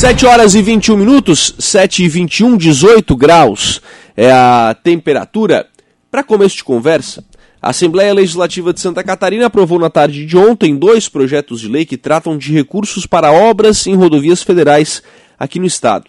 7 horas e 21 minutos, 7 e 21, 18 graus é a temperatura. Para começo de conversa, a Assembleia Legislativa de Santa Catarina aprovou na tarde de ontem dois projetos de lei que tratam de recursos para obras em rodovias federais aqui no estado.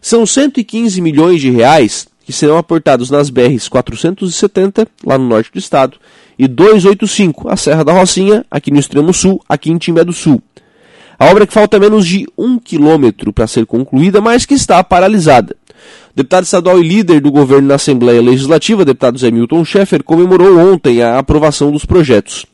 São 115 milhões de reais que serão aportados nas BRs 470, lá no norte do estado, e 285, a Serra da Rocinha, aqui no extremo sul, aqui em Timbé do Sul. A obra que falta menos de um quilômetro para ser concluída, mas que está paralisada. Deputado estadual e líder do governo na Assembleia Legislativa, deputado Zé Milton Schaeffer, comemorou ontem a aprovação dos projetos.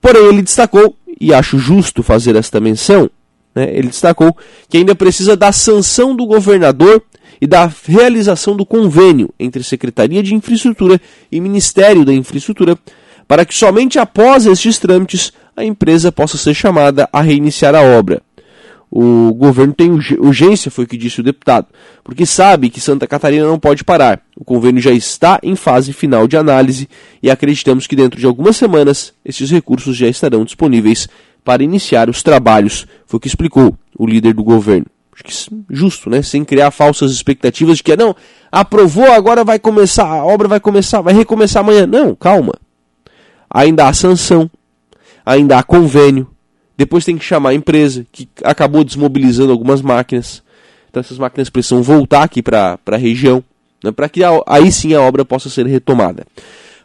Porém, ele destacou, e acho justo fazer esta menção, né, ele destacou que ainda precisa da sanção do governador e da realização do convênio entre Secretaria de Infraestrutura e Ministério da Infraestrutura, para que somente após estes trâmites a empresa possa ser chamada a reiniciar a obra. O governo tem urgência, foi o que disse o deputado, porque sabe que Santa Catarina não pode parar. O convênio já está em fase final de análise e acreditamos que dentro de algumas semanas esses recursos já estarão disponíveis para iniciar os trabalhos, foi o que explicou o líder do governo. Acho que justo, né? Sem criar falsas expectativas de que não, aprovou, agora vai começar, a obra vai começar, vai recomeçar amanhã. Não, calma. Ainda há sanção, ainda há convênio, depois tem que chamar a empresa, que acabou desmobilizando algumas máquinas. Então essas máquinas precisam voltar aqui para a região, né, para que a, aí sim a obra possa ser retomada.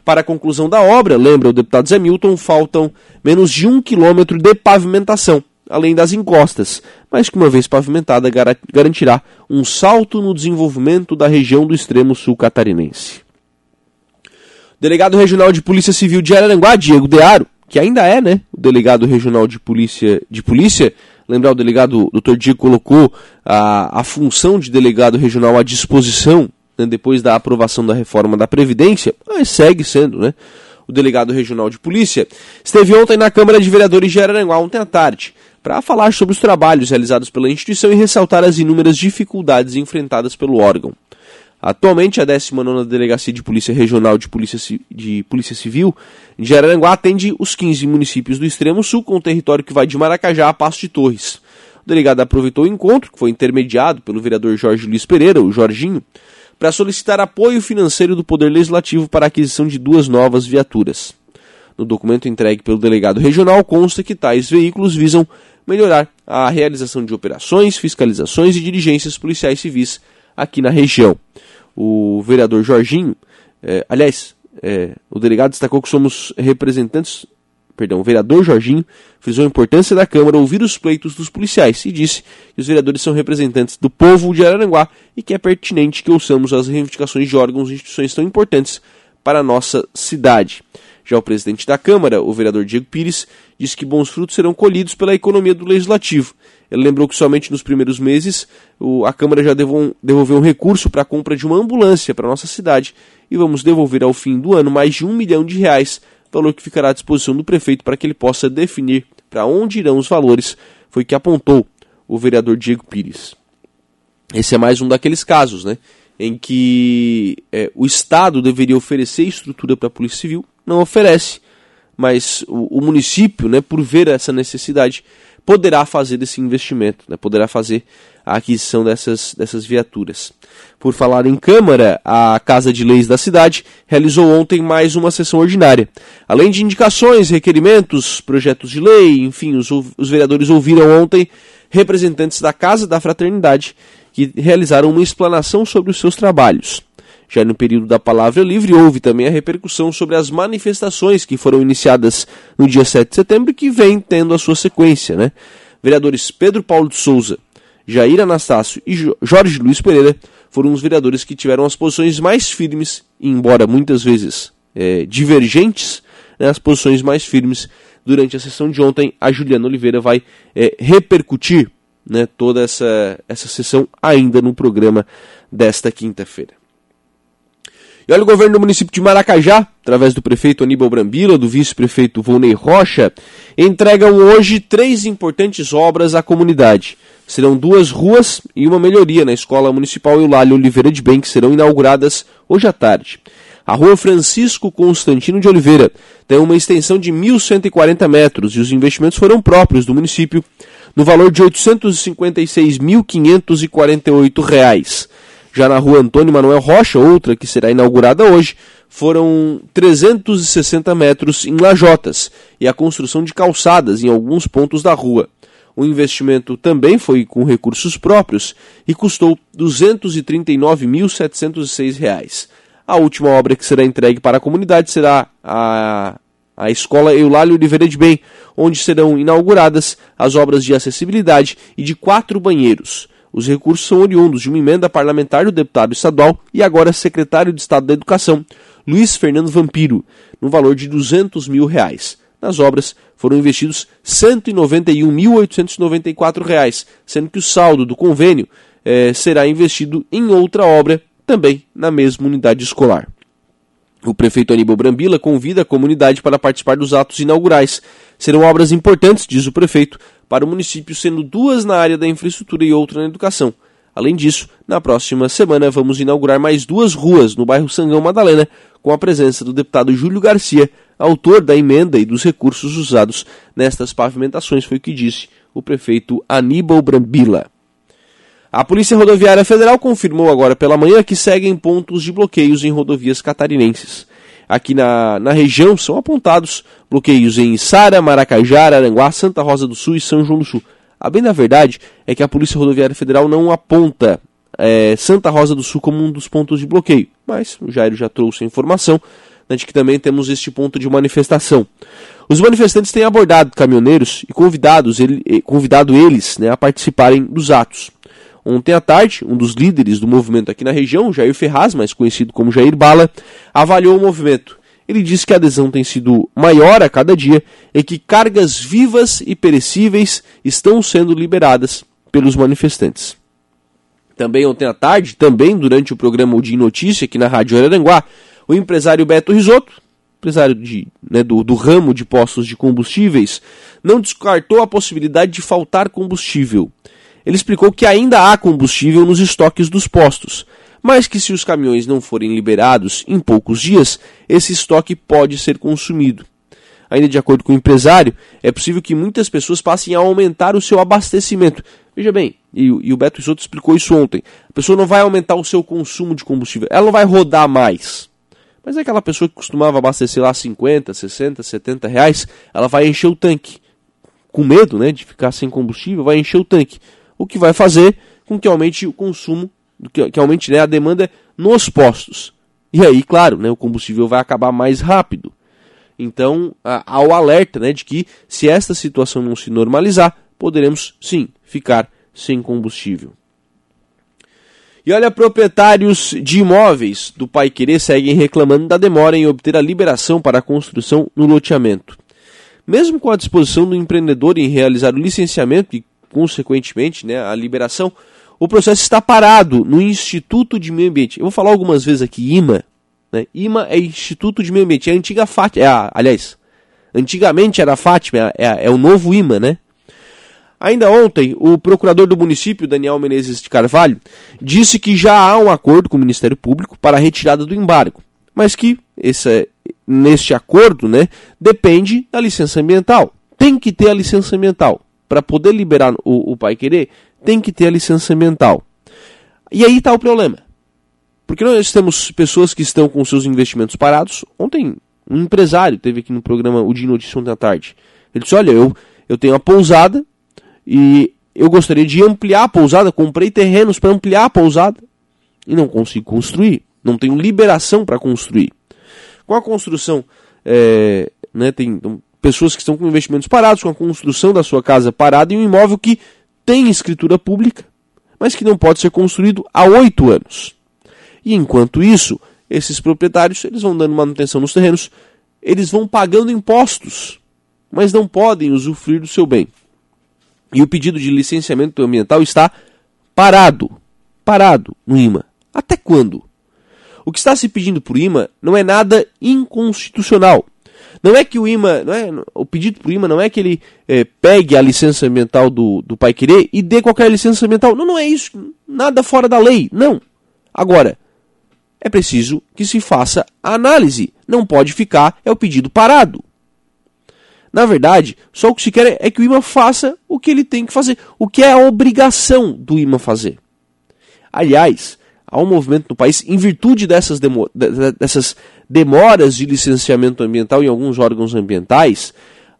Para a conclusão da obra, lembra o deputado Zé Milton, faltam menos de um quilômetro de pavimentação, além das encostas, mas que uma vez pavimentada garantirá um salto no desenvolvimento da região do extremo sul catarinense. Delegado regional de Polícia Civil de Araranguá, Diego Dearo, que ainda é, né, o delegado regional de polícia, de polícia. Lembrar, o delegado Dr. Diego colocou a, a função de delegado regional à disposição né, depois da aprovação da reforma da Previdência, mas segue sendo, né? O delegado regional de polícia esteve ontem na Câmara de Vereadores de Araranguá, ontem à tarde, para falar sobre os trabalhos realizados pela instituição e ressaltar as inúmeras dificuldades enfrentadas pelo órgão. Atualmente, a 19ª Delegacia de Polícia Regional de Polícia, de Polícia Civil de Araranguá atende os 15 municípios do extremo sul, com o território que vai de Maracajá a Passo de Torres. O delegado aproveitou o encontro, que foi intermediado pelo vereador Jorge Luiz Pereira, o Jorginho, para solicitar apoio financeiro do Poder Legislativo para a aquisição de duas novas viaturas. No documento entregue pelo delegado regional consta que tais veículos visam melhorar a realização de operações, fiscalizações e diligências policiais civis aqui na região o vereador Jorginho, é, aliás, é, o delegado destacou que somos representantes, perdão, o vereador Jorginho frisou a importância da Câmara ouvir os pleitos dos policiais e disse que os vereadores são representantes do povo de Araranguá e que é pertinente que ouçamos as reivindicações de órgãos e instituições tão importantes para a nossa cidade. Já o presidente da Câmara, o vereador Diego Pires, disse que bons frutos serão colhidos pela economia do Legislativo. Ele lembrou que somente nos primeiros meses o, a Câmara já devolveu um recurso para a compra de uma ambulância para a nossa cidade e vamos devolver ao fim do ano mais de um milhão de reais, valor que ficará à disposição do prefeito para que ele possa definir para onde irão os valores, foi que apontou o vereador Diego Pires. Esse é mais um daqueles casos, né? Em que é, o Estado deveria oferecer estrutura para a Polícia Civil, não oferece, mas o, o, município, né, por ver essa necessidade, poderá fazer esse investimento, né, poderá fazer a aquisição dessas, dessas viaturas. Por falar em Câmara, a Casa de Leis da cidade realizou ontem mais uma sessão ordinária. Além de indicações, requerimentos, projetos de lei, enfim, os, os vereadores ouviram ontem representantes da Casa da Fraternidade que realizaram uma explanação sobre os seus trabalhos. Já no período da palavra livre, houve também a repercussão sobre as manifestações que foram iniciadas no dia 7 de setembro e que vem tendo a sua sequência. Né? Vereadores Pedro Paulo de Souza, Jair Anastácio e Jorge Luiz Pereira foram os vereadores que tiveram as posições mais firmes, embora muitas vezes é, divergentes, né, as posições mais firmes durante a sessão de ontem. A Juliana Oliveira vai é, repercutir né, toda essa, essa sessão ainda no programa desta quinta-feira. E olha o governo do município de Maracajá, através do prefeito Aníbal Brambila, do vice-prefeito Volney Rocha, entregam hoje três importantes obras à comunidade. Serão duas ruas e uma melhoria na Escola Municipal Eulália Oliveira de Bem, que serão inauguradas hoje à tarde. A rua Francisco Constantino de Oliveira tem uma extensão de 1.140 metros e os investimentos foram próprios do município no valor de R$ 856.548. Já na rua Antônio Manuel Rocha, outra que será inaugurada hoje, foram 360 metros em lajotas e a construção de calçadas em alguns pontos da rua. O investimento também foi com recursos próprios e custou R$ 239.706. A última obra que será entregue para a comunidade será a, a Escola Eulálio Oliveira de Bem, onde serão inauguradas as obras de acessibilidade e de quatro banheiros. Os recursos são oriundos de uma emenda parlamentar do deputado estadual e agora secretário de Estado da Educação, Luiz Fernando Vampiro, no valor de 200 mil reais. Nas obras foram investidos R$ 191.894, sendo que o saldo do convênio eh, será investido em outra obra, também na mesma unidade escolar. O prefeito Aníbal Brambila convida a comunidade para participar dos atos inaugurais. Serão obras importantes, diz o prefeito, para o município, sendo duas na área da infraestrutura e outra na educação. Além disso, na próxima semana vamos inaugurar mais duas ruas no bairro Sangão Madalena, com a presença do deputado Júlio Garcia, autor da emenda e dos recursos usados nestas pavimentações, foi o que disse o prefeito Aníbal Brambila. A Polícia Rodoviária Federal confirmou agora pela manhã que seguem pontos de bloqueios em rodovias catarinenses. Aqui na, na região são apontados bloqueios em Sara, Maracajá, Aranguá, Santa Rosa do Sul e São João do Sul. A bem da verdade é que a Polícia Rodoviária Federal não aponta é, Santa Rosa do Sul como um dos pontos de bloqueio, mas o Jairo já trouxe a informação né, de que também temos este ponto de manifestação. Os manifestantes têm abordado caminhoneiros e convidados, ele, convidado eles né, a participarem dos atos. Ontem à tarde, um dos líderes do movimento aqui na região, Jair Ferraz, mais conhecido como Jair Bala, avaliou o movimento. Ele disse que a adesão tem sido maior a cada dia e que cargas vivas e perecíveis estão sendo liberadas pelos manifestantes. Também ontem à tarde, também durante o programa Dia Notícia aqui na Rádio Araranguá, o empresário Beto Risotto, empresário de, né, do, do ramo de postos de combustíveis, não descartou a possibilidade de faltar combustível. Ele explicou que ainda há combustível nos estoques dos postos, mas que se os caminhões não forem liberados em poucos dias, esse estoque pode ser consumido. Ainda de acordo com o empresário, é possível que muitas pessoas passem a aumentar o seu abastecimento. Veja bem, e, e o Beto Isoto explicou isso ontem. A pessoa não vai aumentar o seu consumo de combustível, ela não vai rodar mais. Mas é aquela pessoa que costumava abastecer lá 50, 60, 70 reais, ela vai encher o tanque. Com medo né, de ficar sem combustível, vai encher o tanque o que vai fazer com que aumente o consumo, que, que aumente né, a demanda nos postos. E aí, claro, né, o combustível vai acabar mais rápido. Então, há o alerta né, de que, se esta situação não se normalizar, poderemos sim ficar sem combustível. E olha, proprietários de imóveis do Pai Querer seguem reclamando da demora em obter a liberação para a construção no loteamento. Mesmo com a disposição do empreendedor em realizar o licenciamento e consequentemente, né, a liberação, o processo está parado no Instituto de Meio Ambiente. Eu vou falar algumas vezes aqui IMA. Né? IMA é Instituto de Meio Ambiente, é a antiga Fátima. É a, aliás, antigamente era a Fátima, é, é, é o novo IMA, né? Ainda ontem, o procurador do município, Daniel Menezes de Carvalho, disse que já há um acordo com o Ministério Público para a retirada do embargo, mas que esse, neste acordo né, depende da licença ambiental. Tem que ter a licença ambiental para poder liberar o, o Pai Querer, tem que ter a licença ambiental. E aí está o problema. Porque nós temos pessoas que estão com seus investimentos parados. Ontem, um empresário teve aqui no programa O Dia Notícia ontem à tarde. Ele disse: Olha, eu, eu tenho a pousada e eu gostaria de ampliar a pousada. Comprei terrenos para ampliar a pousada e não consigo construir. Não tenho liberação para construir. Com a construção, é, né, tem, então, pessoas que estão com investimentos parados, com a construção da sua casa parada em um imóvel que tem escritura pública, mas que não pode ser construído há oito anos. E enquanto isso, esses proprietários eles vão dando manutenção nos terrenos, eles vão pagando impostos, mas não podem usufruir do seu bem. E o pedido de licenciamento ambiental está parado, parado no IMA. Até quando? O que está se pedindo por IMA não é nada inconstitucional. Não é que o IMA, não é, o pedido para o IMA não é que ele é, pegue a licença ambiental do, do Pai Querer e dê qualquer licença ambiental. Não, não é isso. Nada fora da lei. Não. Agora, é preciso que se faça a análise. Não pode ficar, é o pedido parado. Na verdade, só o que se quer é que o IMA faça o que ele tem que fazer, o que é a obrigação do IMA fazer. Aliás, há um movimento no país, em virtude dessas, demo, dessas demoras de licenciamento ambiental em alguns órgãos ambientais,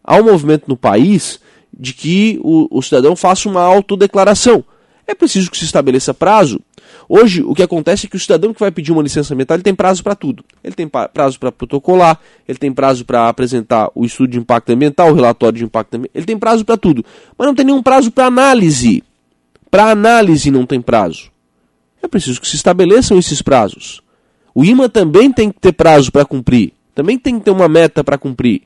há um movimento no país de que o, o cidadão faça uma autodeclaração. É preciso que se estabeleça prazo. Hoje, o que acontece é que o cidadão que vai pedir uma licença ambiental ele tem prazo para tudo. Ele tem prazo para protocolar, ele tem prazo para apresentar o estudo de impacto ambiental, o relatório de impacto ambiental, ele tem prazo para tudo. Mas não tem nenhum prazo para análise. Para análise não tem prazo. É preciso que se estabeleçam esses prazos. O IMA também tem que ter prazo para cumprir. Também tem que ter uma meta para cumprir.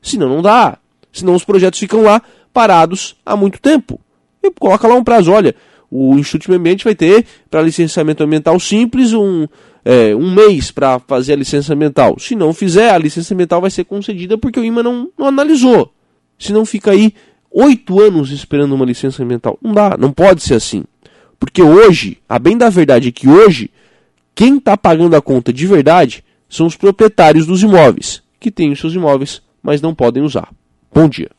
Senão não dá. Senão os projetos ficam lá parados há muito tempo. E coloca lá um prazo. Olha, o Instituto de Meio Ambiente vai ter para licenciamento ambiental simples um, é, um mês para fazer a licença ambiental. Se não fizer, a licença ambiental vai ser concedida porque o IMA não, não analisou. Se não fica aí oito anos esperando uma licença ambiental. Não dá, não pode ser assim. Porque hoje, a bem da verdade é que hoje, quem está pagando a conta de verdade são os proprietários dos imóveis, que têm os seus imóveis, mas não podem usar. Bom dia.